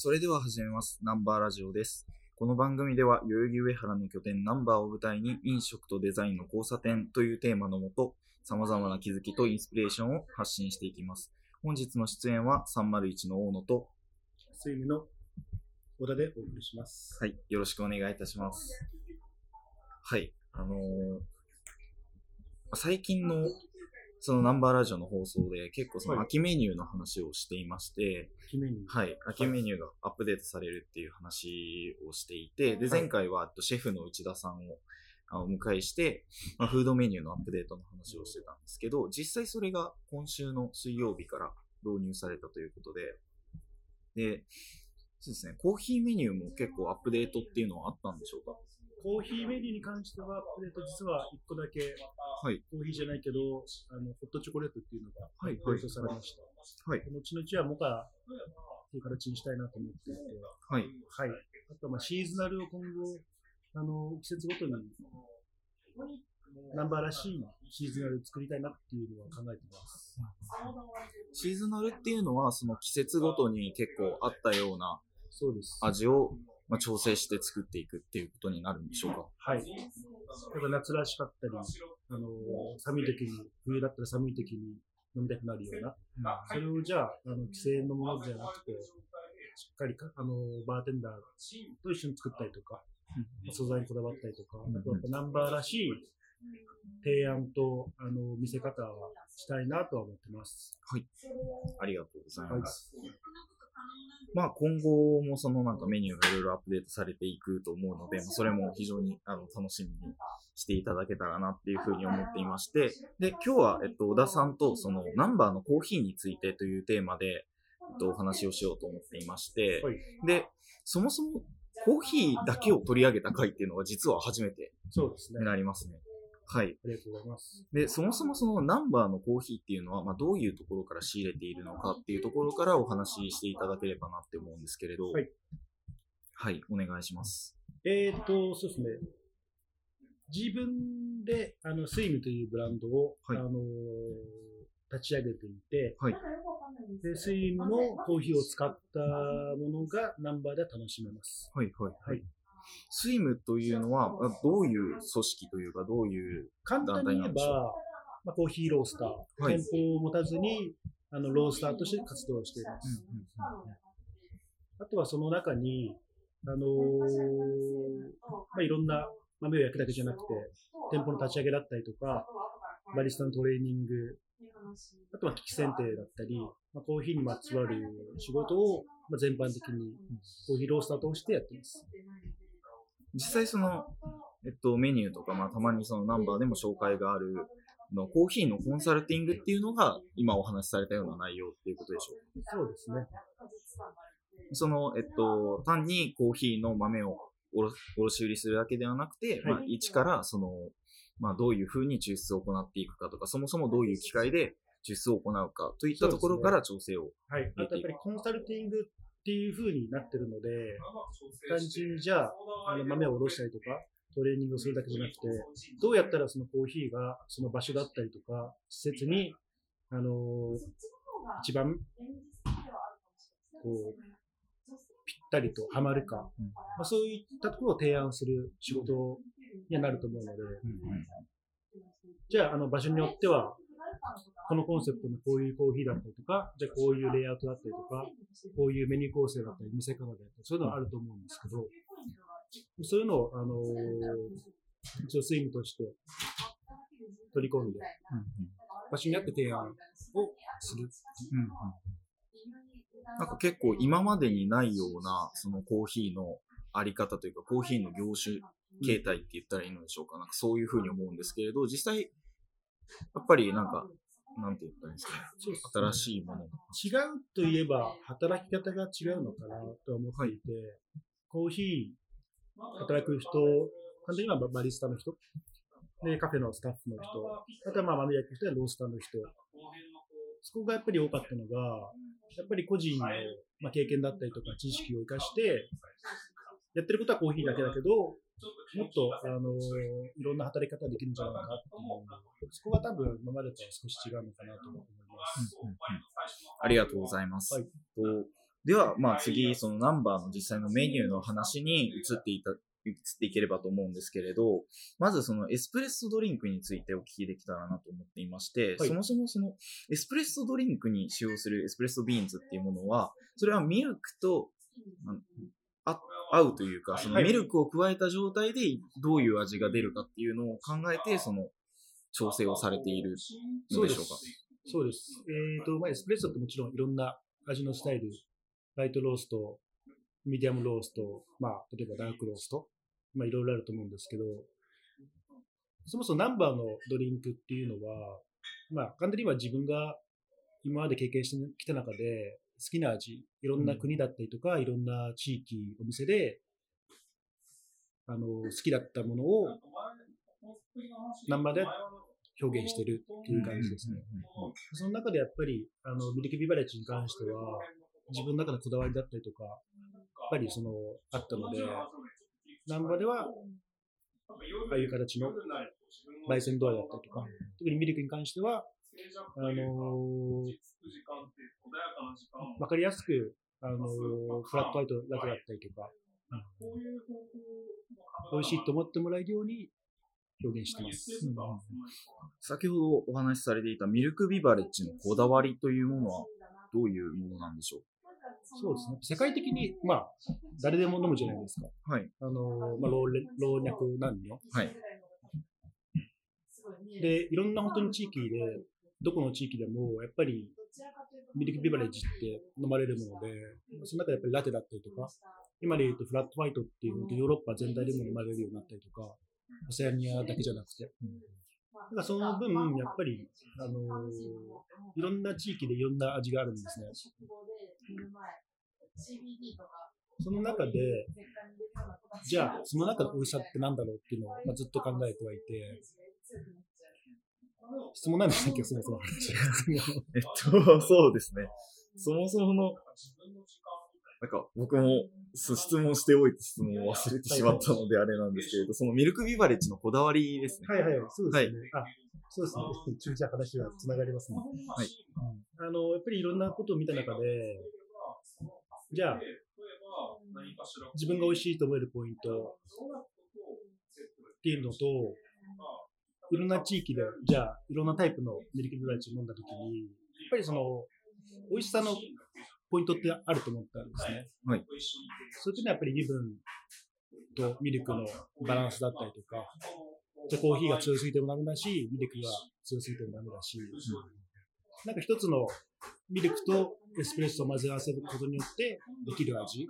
それでは始めます。ナンバーラジオです。この番組では、代々木上原の拠点ナンバーを舞台に、飲食とデザインの交差点というテーマのもと、様々な気づきとインスピレーションを発信していきます。本日の出演は301の大野と、スイムの小田でお送りします。はい、よろしくお願いいたします。はい、あのー最近のそのナンバーラジオの放送で結構そのはい。秋メニューの話をしていまして、決めに。はい、秋メニューがアップデートされるっていう話をしていて、で、はい。前回はシェフの内田さんをあお迎えして、まあ、フードメニューのアップデートの話をしてたんですけど、実際それが今週の水曜日から導入されたということで、で、そうですね、コーヒーメニューも結構アップデートっていうのはあったんでしょうか？コーヒーメニューに関しては、アップデート実は1個だけ、はい。コーヒーじゃないけど、あのホットチョコレートっていうのがはいアップデートされました。はい。後々はモカっていう形にしたいなと思っていて、はい。はい。あとはまあシーズナルを今後、あの季節ごとにナンバーらしいシーズナルを作りたいなっていうのは考えてます。シーズナルっていうのは、その季節ごとに結構あったようなそうです。味を、まあ、調整して作っていくっていうことになるんでしょうか？はい。やっぱ夏らしかったり、あの寒い時に、冬だったら寒い時に飲みたくなるような、それをじゃあ、あの規制のものじゃなくて、しっかりかあのバーテンダーと一緒に作ったりとか、素材にこだわったりとか、うん。あとやっぱナンバーらしい提案とあの見せ方はしたいなとは思ってます。ありがとうございはいまあ今後もそのなんかメニューがいろいろアップデートされていくと思うので、まあそれも非常にあの楽しみにしていただけたらなっていうふうに思っていまして、で、今日は、えっと、小田さんとそのナンバーのコーヒーについてというテーマで、えっと、お話をしようと思っていまして、はい。で、そもそもコーヒーだけを取り上げた回っていうのが実は初めてそうですね。になりますね。はい。ありがとうございます。で、そもそもそのナンバーのコーヒーっていうのは、まあ、どういうところから仕入れているのかっていうところからお話ししていただければなって思うんですけれど、はい。はい、お願いします。えーと、そうですね。自分で、あの、スイムというブランドを、はいあの、立ち上げていて、はい。で、スイムのコーヒーを使ったものがナンバーで楽しめます。はい、はい、はい。スイムというのは、あどういう組織というか、どういう、簡単に言えば、まあ、コーヒーロースター、はい。店舗を持たずに、あの、ロースターとして活動しています。あとはその中に、あのーまあ、いろんな豆を焼くだけじゃなくて、店舗の立ち上げだったりとか、バリスタのトレーニング、あとは機器選定だったり、まあ、コーヒーにまつわる仕事を、まあ、全般的にコーヒーロースターとしてやっています。実際その、えっと、メニューとか、まあ、たまにそのナンバーでも紹介があるの、コーヒーのコンサルティングっていうのが、今お話しされたような内容っていうことでしょうか？そうですね。その、えっと、単にコーヒーの豆を卸卸売りするだけではなくて、はいまあ、一から、その、まあ、どういうふうに抽出を行っていくかとか、そもそもどういう機械で抽出を行うかといったところから調整を。はい。あとやっぱりコンサルティングっていう風になってるので、単純にじゃあ、あの豆をおろしたりとか、トレーニングをするだけじゃなくて、どうやったらそのコーヒーがその場所だったりとか、施設に、あのー一番、こう、ぴったりとはまるか、うん。まあ、そういったところを提案する仕事にはなると思うので、じゃあ、あの場所によっては、このコンセプトのこういうコーヒーだったりとか、じゃこういうレイアウトだったりとか、こういうメニュー構成だったり、見せ方だったり、そういうのはあると思うんですけど、そういうのを、あのー一応スイムとして取り込んで、場所にあって提案をする。うんうんなんか結構今までにないような、そのコーヒーのあり方というか、コーヒーの業種形態って言ったらいいのでしょうか。なんかそういうふうに思うんですけれど、実際、やっぱりなんか、なんて言ったらいいんですかね。新しいもの。違うといえば、働き方が違うのかなと思っていて、コーヒー働く人、簡単にバリスタの人、で、カフェのスタッフの人、あとはまあ豆焼きの人やロースターの人、そこがやっぱり多かったのが、やっぱり個人の、まあ、経験だったりとか知識を生かして、やってることはコーヒーだけだけど、もっと、あのいろんな働き方ができるんじゃないかっていう、そこが多分今までとは少し違うのかなと思います。ありがとうございます。はいとでは、まあ次、そのナンバーの実際のメニューの話に移っていた、移っていければと思うんですけれど、まずそのエスプレッソドリンクについてお聞きできたらなと思っていまして、はいそもそもそのエスプレッソドリンクに使用するエスプレッソビーンズっていうものは、それはミルクと、合うというか、そのはいミルクを加えた状態でどういう味が出るかっていうのを考えて、その調整をされているのでしょうか？そうです。えっ、と、まあ、エスプレッソってもちろんいろんな味のスタイル、ライトロースト、ミディアムロースト、まあ、例えばダークロースト、まあ、いろいろあると思うんですけど、そもそもナンバーのドリンクっていうのは、まあ、簡単に言えば自分が今まで経験してきた中で、好きな味、いろんな国だったりとか、いろんな地域、お店で、あの、好きだったものを、ナンバーで表現してるっていう感じですね。その中でやっぱり、あの、ミルクビバレッジに関しては、自分の中のこだわりだったりとか、やっぱりその、あったので、ナンバでは、ああいう形の焙煎度合いだったりとか、特にミルクに関しては、あのーわかりやすく、あのーフラットホワイトラテだったりとか、美味しいと思ってもらえるように表現してます。先ほどお話しされていたミルクビバレッジのこだわりというものはどういうものなんでしょそうですね。世界的に、まあ、誰でも飲むじゃないですか。うはい。あのーまあ、老れ老若男女。はい。で、いろんな本当に地域で、どこの地域でも、やっぱりミルクビバレッジって飲まれるもので、その中でやっぱりラテだったりとか、今で言うとフラットホワイトっていう、ヨーロッパ全体でも飲まれるようになったりとか、オセアニアだけじゃなくて。だからその分、やっぱり、あのーいろんな地域でいろんな味があるんですね。その中で、じゃあ、その中の美味しさってなんだろうっていうのを、まあ、ずっと考えてはいて、質問なんでしたっけ、そもそも。えっと、そうですね。そもそもの、なんか僕もす質問しておいて質問を忘れてしまったのであれなんですけれど、そのミルクビバレッジのこだわりですね。はいはい、そうですね。あ、そうですね。一応じゃあ話はつながりますね。はい。あの、やっぱりいろんなことを見た中で、じゃあ、自分が美味しいと思えるポイントっていうのと、いろんな地域で、じゃあ、いろんなタイプのミルクビバレッジを飲んだときに、やっぱりその、美味しさのポイントってあると思ったんですね。はい。それってのはやっぱり油分とミルクのバランスだったりとか、じゃあコーヒーが強すぎてもダメだし、ミルクが強すぎてもダメだし、なんか一つのミルクとエスプレッソを混ぜ合わせることによってできる味っ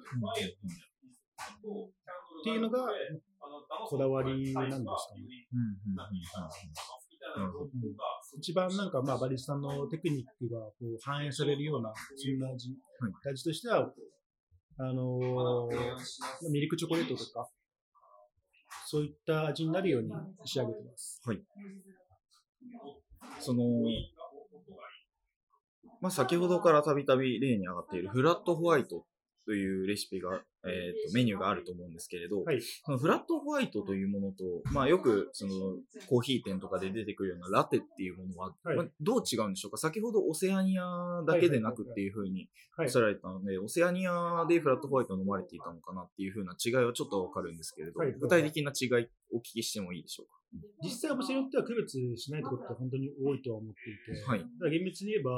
ていうのがこだわりなんですかね。うんうんうんうんなるほど一番なんかまあバリスタのテクニックがこう反映されるような、そんな味、はい。味としては、あのーミルクチョコレートとか、そういった味になるように仕上げてます。その、まあ、先ほどからたびたび例に上がっているフラットホワイトというレシピが、えーとメニューがあると思うんですけれど、はい。そのフラットホワイトというものと、まあ、よくそのコーヒー店とかで出てくるようなラテっていうものは、はい。まあどう違うんでしょうか？先ほどオセアニアだけでなくっていうふうにおはい。っしゃられたので、オセアニアでフラットホワイトを飲まれていたのかなっていうふうな違いはちょっとわかるんですけれど、はい。具体的な違いお聞きしてもいいでしょうか？実際お店によっては区別しないところって本当に多いとは思っていて、はい。だから厳密に言えば、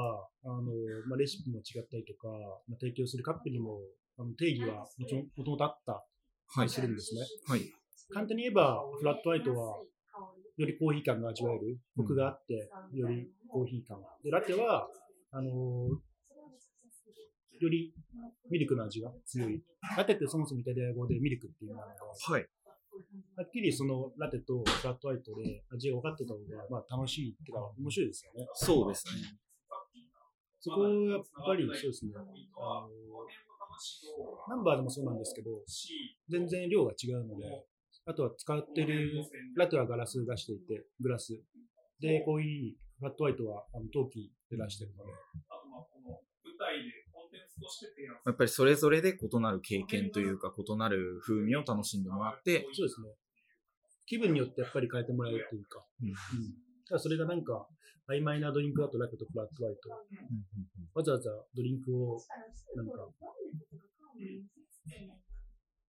あのまあ、レシピも違ったりとか、まあ、提供するカップにもあの定義はもちろんもともとあったはい。りするんですね。はい。簡単に言えば、フラットホワイトはよりコーヒー感が味わえる、コクがあって、よりコーヒー感。で、ラテは、あのよりミルクの味が強い。ラテってそもそもイタリア語でミルクっていうのなので、はい。はっきりそのラテとフラットホワイトで味が分かってた方が、まあ楽しいっていうか、面白いですよね。そうですね。そこやっぱりそうですね。あのナンバーでもそうなんですけど、全然量が違うので、あとは使ってる、ラテはガラス出していて、グラス。で、コーヒー、フラットホワイトはあの陶器で出してるので、やっぱりそれぞれで異なる経験というか、異なる風味を楽しんでもらって、そうですね。気分によってやっぱり変えてもらえるというか、うん。ただそれがなんか、曖昧なドリンクだとラクとフラットワイト、わざわざドリンクを、なんか、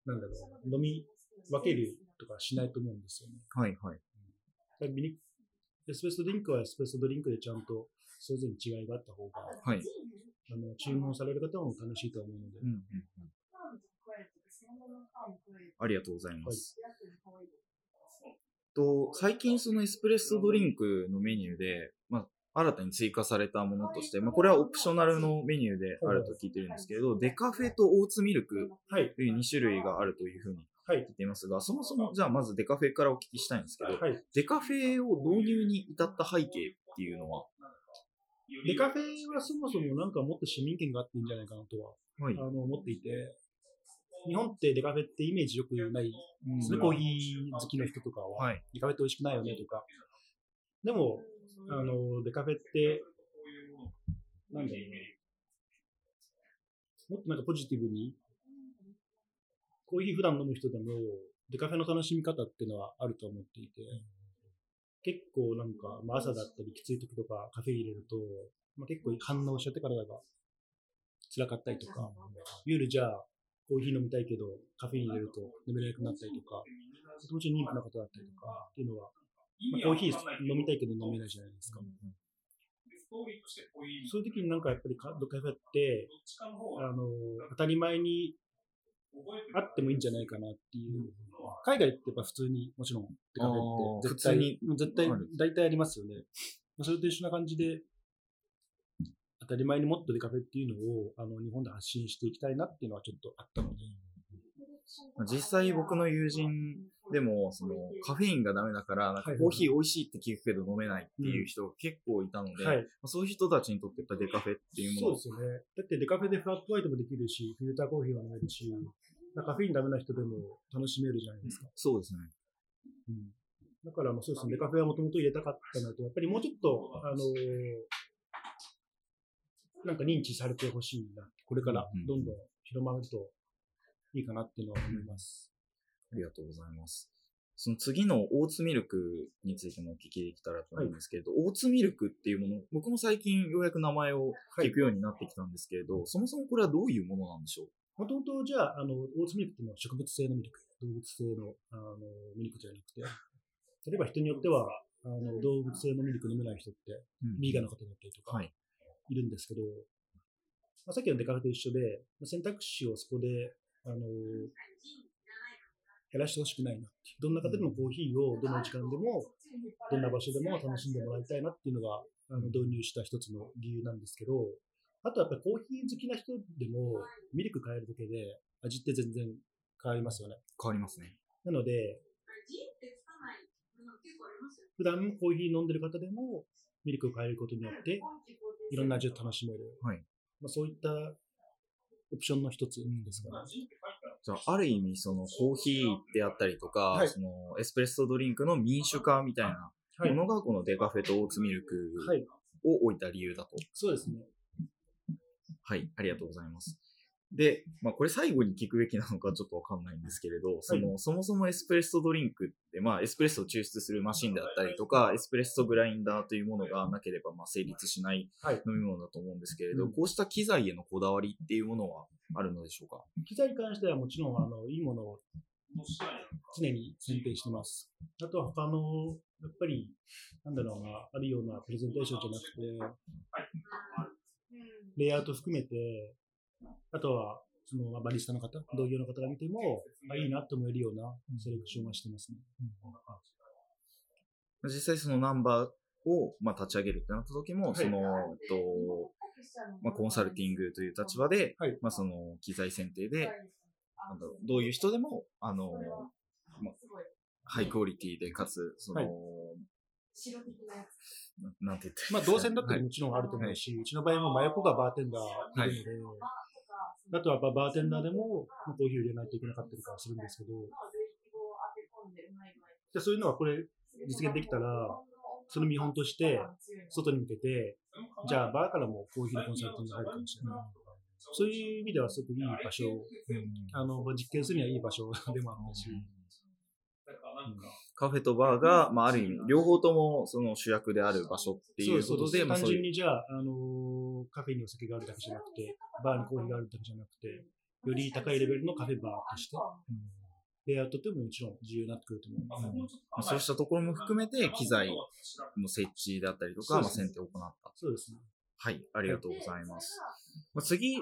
なんだろう、飲み分けるとかしないと思うんですよね。はいはい。ミニエスプレッソドリンクはエスプレッソドリンクでちゃんとそれぞれに違いがあった方が、はい。あの注文される方も楽しいと思うので、うんうんうんありがとうございます。と最近そのエスプレッソドリンクのメニューで、まあ、新たに追加されたものとして、まあ、これはオプショナルのメニューであると聞いてるんですけれど、デカフェとオーツミルクはい、という2種類があるというふうにはい。聞いていますが、そもそもじゃあまずデカフェからお聞きしたいんですけど、はい。デカフェを導入に至った背景っていうのは、デカフェはそもそもなんかもっと市民権があっていいんじゃないかなとは、はい。あの思っていて、日本ってデカフェってイメージよくないですね、コーヒー好きの人とかは、はい。デカフェって美味しくないよねとか。でも、あの、デカフェって、なんだろうね。もっとなんかポジティブに、コーヒー普段飲む人でも、デカフェの楽しみ方っていうのはあると思っていて、結構なんか、まあ、朝だったりきつい時とかカフェ入れると、まあ、結構反応しちゃって体が辛かったりとか、夜じゃあコーヒー飲みたいけど、カフェイン入れると眠れなくなったりとか、もちろん妊婦の方だったりとかっていうのは、まあ、コーヒー飲みたいけど飲めないじゃないですか。そういう時になんかやっぱりカドカフェって、あの、当たり前にあってもいいんじゃないかなっていう。海外ってやっぱ普通にもちろんデカフェって絶対に。うん絶対大体ありますよね。まあそれと一緒な感じで、当たり前にもっとデカフェっていうのをあの日本で発信していきたいなっていうのはちょっとあったので。実際僕の友人でも、そのカフェインがダメだから、コーヒー美味しいって聞くけど飲めないっていう人が結構いたので、はい。まあそういう人たちにとってやっぱデカフェっていうものそうですよね。だってデカフェでフラットワイトもできるし、フィルターコーヒーは飲めるし、カフェインダメな人でも楽しめるじゃないですか。そうですね。うんだから、まあそうですね、デカフェはもともと入れたかったのと、やっぱりもうちょっと、あのーなんか認知されてほしいな。これからうんどんどん広まるといいかなっていうのは思います。ありがとうございます。その次のオーツミルクについてもお聞きできたらと思うんですけれど、オーツミルクっていうもの、僕も最近ようやく名前を聞くようになってきたんですけれど、そもそもこれはどういうものなんでしょう？もともとじゃあ、あの、オーツミルクっていうのは植物性のミルク、動物性のあのミルクじゃなくて、例えば人によっては、あの動物性のミルク飲めない人って、ビーガンの方だったりとか、はい。いるんですけど、まあ、さっきのデカフェと一緒で、まあ選択肢をそこで、あの減らしてほしくないな。どんな方でもコーヒーをどの時間でも、どんな場所でも楽しんでもらいたいなっていうのが、あの導入した一つの理由なんですけど、あとはやっぱりコーヒー好きな人でも、ミルク変えるだけで味って全然変わりますよね。変わりますね。なので、普段コーヒー飲んでる方でも、ミルクを変えることによって、いろんな味を楽しめる。はいまあ、そういったオプションの一つですか？ら。じゃあ、ある意味、そのコーヒーであったりとか、はいそのエスプレッソドリンクの民主化みたいなはい。ものがこのデカフェとオーツミルクはい。を置いた理由だと。そうですね。はい、ありがとうございます。で、まあ、これ最後に聞くべきなのかちょっとわかんないんですけれど、その、そもそもエスプレッソドリンクって、まあ、エスプレッソを抽出するマシンであったりとか、エスプレッソグラインダーというものがなければ、まあ、成立しないはい。飲み物だと思うんですけれど、うん。こうした機材へのこだわりっていうものはあるのでしょうか？機材に関してはもちろん、あの、いいものを常に選定してます。あとは他の、やっぱり、なんだろうな、あるようなプレゼンテーションじゃなくて、レイアウト含めて、あとは、そのまあバリスタの方、同業の方が見ても、あいいなと思えるようなセレクションはしてますね。実際そのナンバーを、まあ、立ち上げるってなった時も、はい。その、えっと、まあ、コンサルティングという立場で、はい。まあ、その機材選定で、なんだろうどういう人でも、あの、まあ、ハイクオリティで、かつ、その、はい。ななんて言ってまあ、動線だったはいりもちろんあると思うし、うちの場合も真横がバーテンダーいるので、あとはやっぱバーテンダーでもまあコーヒーを入れないといけなかったりとかするんですけど、でそういうのはこれ実現できたら、その見本として外に向けて、じゃあバーからもコーヒーのコンサルティングが入るかもしれない。そういう意味ではすごくいい場所、あの実験するにはいい場所でもあったし、カフェとバーが、まあ、ある意味、両方ともその主役である場所っていうことで、まあ、単純にじゃあ、あのーカフェにお酒があるだけじゃなくて、バーにコーヒーがあるだけじゃなくて、より高いレベルのカフェバーとして、レイアウトってももちろん重要になってくると思います。まあそうしたところも含めて、機材の設置だったりとか、まあ、選定を行った。そうですね。はい、ありがとうございます。まあ、次、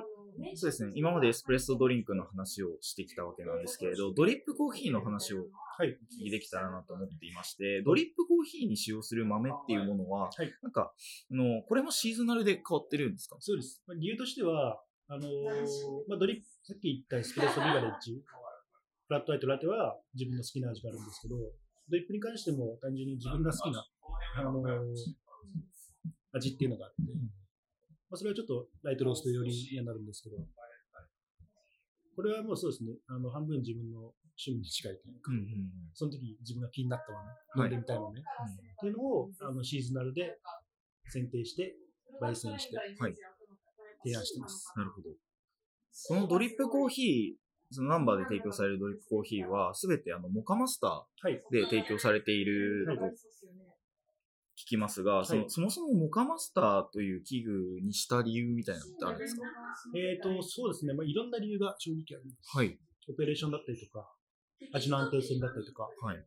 そうですね、今までエスプレッソドリンクの話をしてきたわけなんですけれど、ドリップコーヒーの話をはい。お聞きできたらなと思っていまして、ドリップコーヒーに使用する豆っていうものは、はい。なんか、あの、これもシーズナルで変わってるんですか？そうです。まあ、理由としては、あのーまあ、ドリップ、さっき言ったエスプレッソビバレッジ、フラットアイトラテは自分の好きな味があるんですけど、ドリップに関しても単純に自分が好きな、あのー味っていうのがあって、まあ、それはちょっとライトロースト寄りにはなるんですけど、これはもうそうですね、あの半分自分の趣味に近いというか、うんうんその時自分が気になったもの、飲んでみたいものね、っていうのをあのシーズナルで選定して、焙煎してはい。提案してます。なるほど。このドリップコーヒー、そのナンバーで提供されるドリップコーヒーは、すべてあの、モカマスタはい。ーで提供されているとはい聞きますが、そのはいそもそもモカマスターという器具にした理由みたいなのってあるんですか？えっ、と、そうですね。まあ、いろんな理由が正直あります。はい。オペレーションだったりとか、味の安定性だったりとか、はい。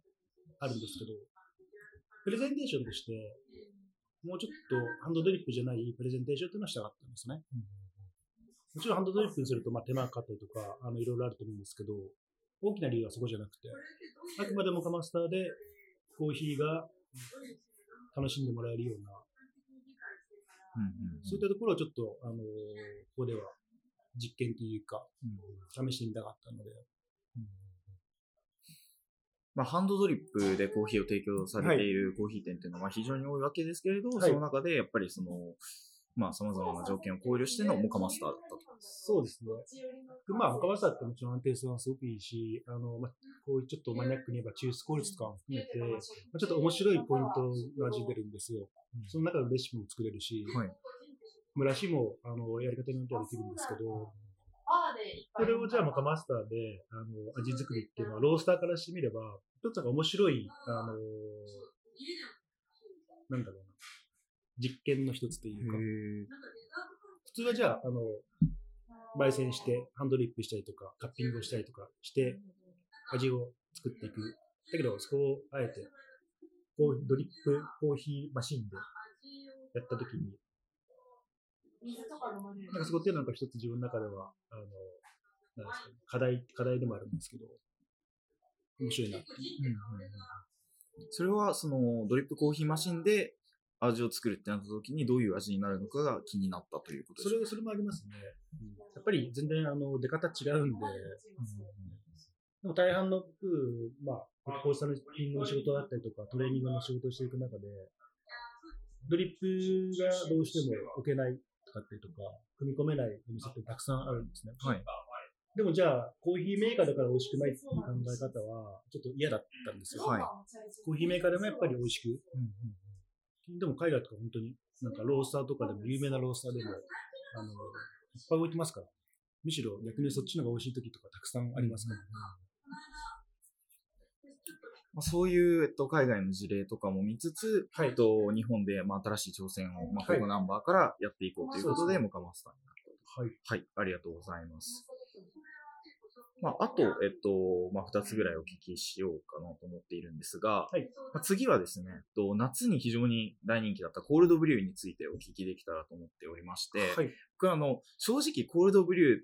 あるんですけど、プレゼンテーションとして、もうちょっとハンドドリップじゃないプレゼンテーションというのをしたかったんですね。もちろんハンドドリップにすると、まあ、手間がかかったりとか、あの、いろいろあると思うんですけど、大きな理由はそこじゃなくて、あくまでもカマスターでコーヒーが楽しんでもらえるような、うんうんそういったところをちょっと、あのここでは実験というか、試してみたかったので、まあ、ハンドドリップでコーヒーを提供されているコーヒー店っていうのはまあ非常に多いわけですけれど、はい。その中でやっぱりその、まあ、様々な条件を考慮してのモカマスターだったと。そうですね。まあ、他マスターってもちろん安定性はすごくいいし、あの、まあ、こういうちょっとマニアックに言えば抽出効率とかも含めて、まあ、ちょっと面白いポイントが味出るんですよ。その中のレシピも作れるし、はい。蒸らしも、あの、やり方によってはできるんですけど、これをじゃあ、マカマスターで、あの、味作りっていうのは、ロースターからしてみれば、一つなんか面白い、あの、なんだろうな、実験の一つというか、普通はじゃあ、あの、焙煎して、ハンドリップしたりとか、カッピングをしたりとかして、味を作っていく。だけど、そこをあえて、コードリップコーヒーマシンでやったときに、なんかそこっていうのはなんか一つ自分の中では、あの、なんですかね、課題、課題でもあるんですけど、面白いなっていう。それは、その、ドリップコーヒーマシンで味を作るってなった時にどういう味になるのかが気になったということですかそれ、それもありますね。やっぱり全然、あの、出方違うんで、でも大半の僕、まあ、コースタリングの仕事だったりとか、トレーニングの仕事をしていく中で、ドリップがどうしても置けないとかってとか、組み込めないお店ってたくさんあるんですね。はい。でもじゃあ、コーヒーメーカーだから美味しくないっていう考え方は、ちょっと嫌だったんですよ。はい。コーヒーメーカーでもやっぱり美味しく。でも海外とか本当に、なんかロースターとかでも、有名なロースターでも、あの、いっぱい置いてますから。むしろ逆にそっちの方が美味しい時とかたくさんありますから。まあ、そういう、えっと、海外の事例とかも見つつ、はいえっと、日本で、まあ、新しい挑戦を、まあ、はいここナンバーからやっていこうということで、そうですねモカマスターになったと。はい。はい、ありがとうございます。まあ、あと、えっと、まあ、二つぐらいお聞きしようかなと思っているんですが、はい。まあ、次はですね、えっと、夏に非常に大人気だったコールドブリューについてお聞きできたらと思っておりまして、はい。僕はあの、正直コールドブリューっ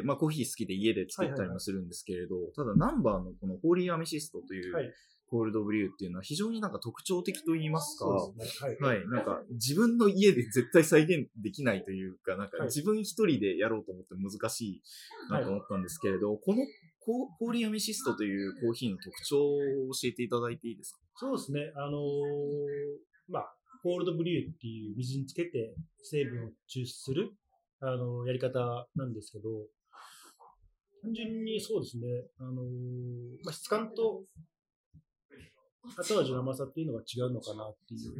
て、まあコーヒー好きで家で作ったはいはいはいりもするんですけれど、ただナンバーのこのホーリーアメシストというはいコールドブリューっていうのは非常になんか特徴的と言いますか。はい。はい、なんか自分の家で絶対再現できないというか、なんかはい自分一人でやろうと思って難しいなと思ったんですけれど、このコホーリーアメシストというコーヒーの特徴を教えていただいていいですか？そうですね。あのーまあ、コールドブリューっていう水につけて成分を抽出する、あのーやり方なんですけど、単純にそうですね、あのーまあ、質感と後味の甘さっていうのが違うのかなっていう。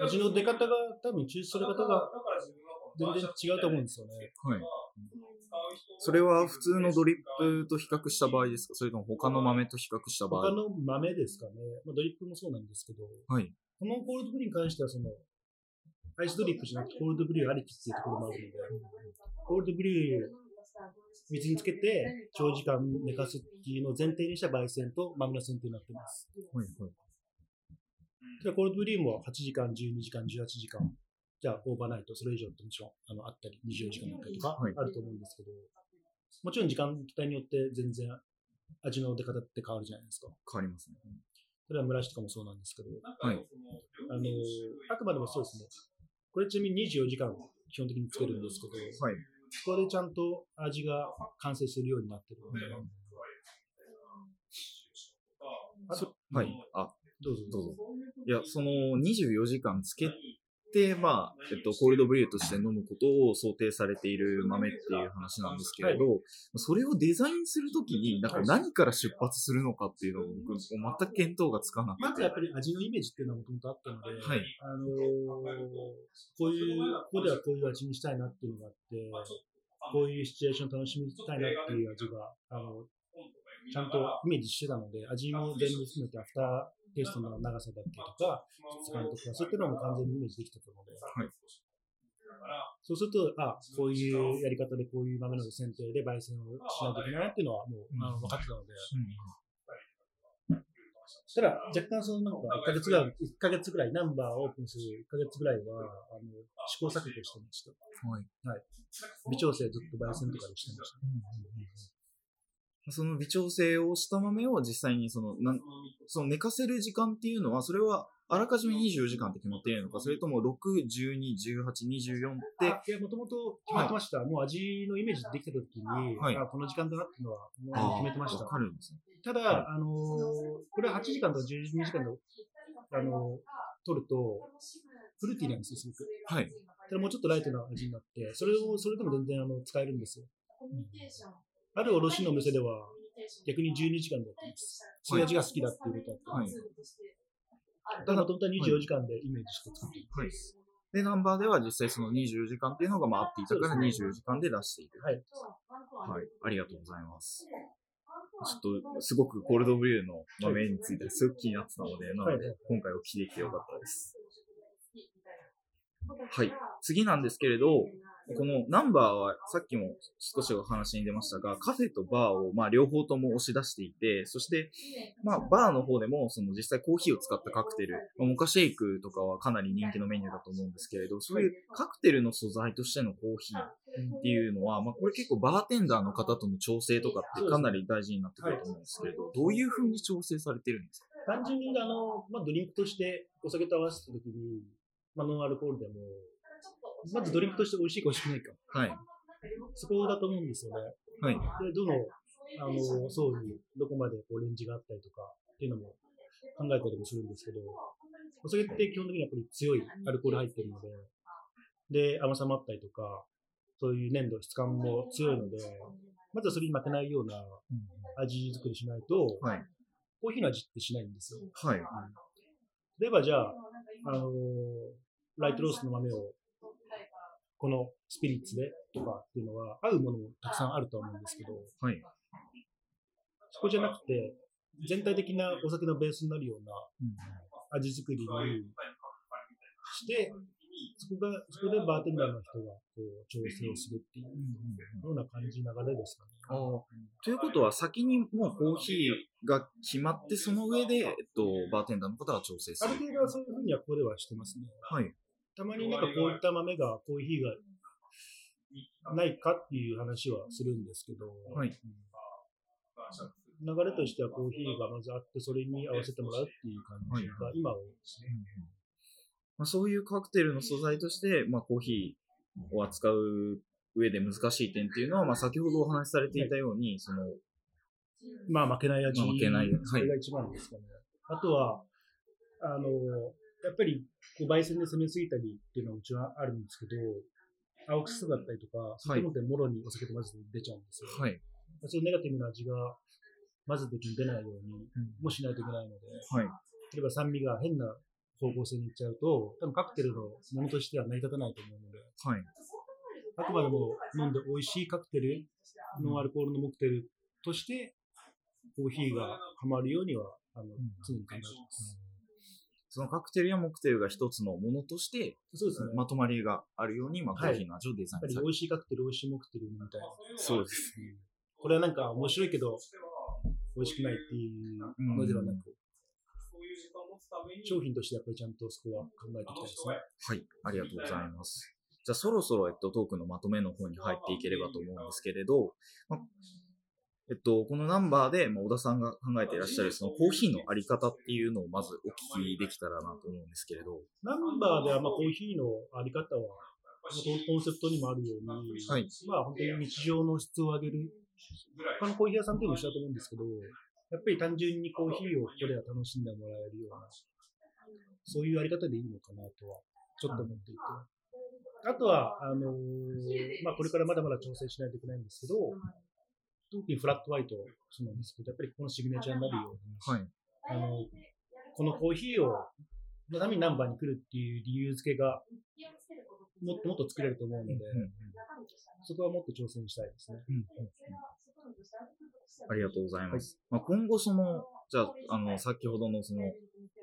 味の出方が多分抽出する方が全然違うと思うんですよね。はい。それは普通のドリップと比較した場合ですか？それとも他の豆と比較した場合？他の豆ですかね。まあ、ドリップもそうなんですけど、はい。このコールドブリューに関しては、その、アイスドリップじゃなくてコールドブリューありきっていうところもあるので、コールドブリュー水につけて長時間寝かすっていうのを前提にした焙煎とマグナ煎となっています。はい。はい。でコールドブリューも8時間、12時間、18時間、じゃあオーバーナイト、それ以上ってもちろんあのあったり、24時間だったりとかはいあると思うんですけど、もちろん時間帯によって全然味の出方って変わるじゃないですか。変わりますね。それは蒸らしとかもそうなんですけど、はい。あのあくまでもそうですね。これちなみに24時間基本的につけるんですけど、はい。ここでちゃんと味が完成するようになってるので、はい。あ、どうぞどうぞ。いや、その24時間つけて、まあ、えっと、コールドブリューとして飲むことを想定されている豆っていう話なんですけれど、それをデザインするときに、なんか何から出発するのかっていうのを僕、全く見当がつかなくて。まずやっぱり味のイメージっていうのはもともとあったので、はい。あのーこういう、ここではこういう味にしたいなっていうのがあって、こういうシチュエーションを楽しみたいなっていう味が、あの、ちゃんとイメージしてたので、味も全部含めてアフターテイストの長さだったりとか、質感とか、そういったのも完全にイメージできたので、はい。そうすると、あ、こういうやり方でこういう豆の選定で焙煎をしないといけないなっていうのはもう、あの分かってたので、ただ、若干そのなんか1ヶ月ぐらい、1ヶ月ぐらい、ナンバーオープンする1ヶ月ぐらいは、あの、試行錯誤してました。はい。微調整ずっと焙煎とかでしてました。その微調整をした豆を実際にその、なんその寝かせる時間っていうのは、それはあらかじめ24時間って決まっているのか、それとも6、12、18、24って、で、いや、もともと決まってました。もう味のイメージできたときに、はいあ、この時間だなっていうのは、もう決めてましたわ。かるんですね。ただ、あのーこれは8時間とか12時間で、あのー取ると、フルーティーなんですよ、すごく。はい。ただもうちょっとライトな味になって、それを、それでも全然あの使えるんですよ。ある卸のお店では、逆に12時間でやってます。そういう味が好きだっていうことだったんですよ。ただ、もともとは24時間でイメージして作っていはい。で、ナンバーでは実際その24時間っていうのがまああっていたからそうです24時間で出している。はい。はい。ありがとうございます。ちょっと、すごくコールドブリューの豆についてすごく気になってたので、なのではい、今回お聞きできてよかったです。はい。次なんですけれど、このナンバーはさっきも少しお話に出ましたが、カフェとバーをまあ両方とも押し出していて、そしてまあバーの方でもその実際コーヒーを使ったカクテル、まあモカシェイクとかはかなり人気のメニューだと思うんですけれど、そういうカクテルの素材としてのコーヒーっていうのは、まあこれ結構バーテンダーの方との調整とかってかなり大事になってくると思うんですけれど、どういう風に調整されてるんですか？単純にあの、まあ、ドリンクとしてお酒と合わせたときに、まあ、ノンアルコールでも、まずドリンクとして美味しいか美味しくないか。はい。そこだと思うんですよね。はい。で、どの、あの、層にどこまでこうレンジがあったりとかっていうのも考えたりもするんですけど、お酒って基本的にやっぱり強いアルコール入ってるので、で、甘さもあったりとか、そういう粘度、質感も強いので、まずはそれに負けないような味作りしないと、はい。コーヒーの味ってしないんですよ。はい。例えばじゃあ、あのーライトローストの豆を、このスピリッツでとかっていうのは、合うものもたくさんあるとは思うんですけど、はい。そこじゃなくて、全体的なお酒のベースになるような味作りにして、そこが、そこでバーテンダーの人がこう調整をするっていうような感じ、流れですかね。あーということは、先にもうコーヒーが決まって、その上で、えっと、バーテンダーの方が調整するある。程度はそういうふうにはここではしてますね。はい。たまになんかこういった豆が、コーヒーがないかっていう話はするんですけど、はい。うん。流れとしてはコーヒーがまずあって、それに合わせてもらうっていう感じが今は多いですね。まあ、そういうカクテルの素材として、まあ、コーヒーを扱う上で難しい点っていうのは、まあ、先ほどお話しされていたように、その、まあ負けない味。まあ負けないはい。それが一番ですかね。あとは、あの、やっぱり、こう焙煎で攻めすぎたりっていうのはもちろんあるんですけど、青臭さだったりとか、そういうのでもろにお酒と混ぜて出ちゃうんですよ。はい。そういうネガティブな味が混ぜた時に出ないようにもしないといけないので、はい。例えば酸味が変な方向性に行っちゃうと、多分カクテルのものとしては成り立たないと思うので、はい。あくまでも飲んで美味しいカクテル、ノンアルコールのモクテルとして、コーヒーがハマるようには、あの、常に考えてます。そのカクテルやモクテルが一つのものとして、そうですね。まとまりがあるように、まあ、コはいーヒーの味をデザインされる。美味しいカクテル、美味しいモクテルみたいな。そうです。うんこれはなんか面白いけど、美味しくないっていうのではなく、商品としてやっぱりちゃんとそこは考えていきたいですね。はい、ありがとうございます。じゃあそろそろ、えっと、トークのまとめの方に入っていければと思うんですけれど、まあえっと、このナンバーで、まあ、小田さんが考えていらっしゃるそのコーヒーのあり方っていうのをまずお聞きできたらなと思うんですけれど。ナンバーではまあコーヒーのあり方は、コンセプトにもあるように、はいまあ本当に日常の質を上げる、他のコーヒー屋さんというのも一緒だと思うんですけど、やっぱり単純にコーヒーをここでは楽しんでもらえるような、そういうあり方でいいのかなとは、ちょっと思っていて。あとは、あのーまあこれからまだまだ調整しないといけないんですけど、特にフラットホワイトそうなんですけど、やっぱりここのシグネチャーになるように、はい。あの、このコーヒーを、のためにナンバーに来るっていう理由付けが、もっともっと作れると思うので、そこはもっと挑戦したいですね。ありがとうございます。まあ、今後その、じゃあ、あの、先ほどのその、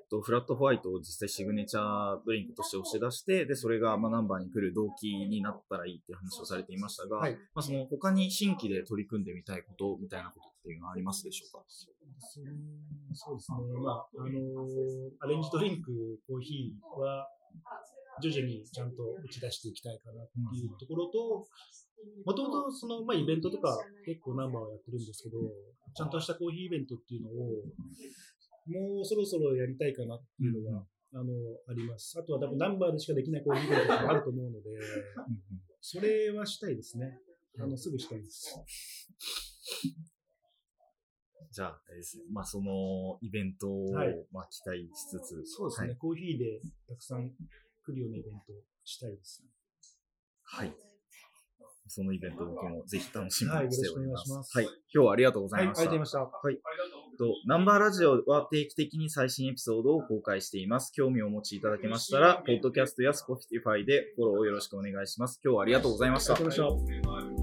とフラットホワイトを実際シグネチャードリンクとして押し出して、で、それがまあナンバーに来る動機になったらいいっていう話をされていましたが、はい。まあ、その他に新規で取り組んでみたいことみたいなことっていうのはありますでしょうか？そうですね。まあ、あのアレンジドリンク、コーヒーは、徐々にちゃんと打ち出していきたいかなっていうところと、もともとその、まあ、イベントとか結構ナンバーはやってるんですけど、ちゃんとしたコーヒーイベントっていうのを、もうそろそろやりたいかなっていうのが、あの、あります。あとは多分ナンバーでしかできないコーヒーとかもあると思うので、それはしたいですね。あの、すぐしたいです。じゃあ、あれですね。まあ、そのイベントを、はいまあ、期待しつつ、そうですね。はい。コーヒーでたくさん来るようなイベントをしたいですね。はいそのイベント僕もぜひ楽しみにしております。はいはい。今日はありがとうござはいい、あました。りがとうございました。と、ナンバーラジオは定期的に最新エピソードを公開しています。興味をお持ちいただけましたら、ポッドキャストや Spotify でフォローをよろしくお願いします。今日はありがとうございましたありがとうございました。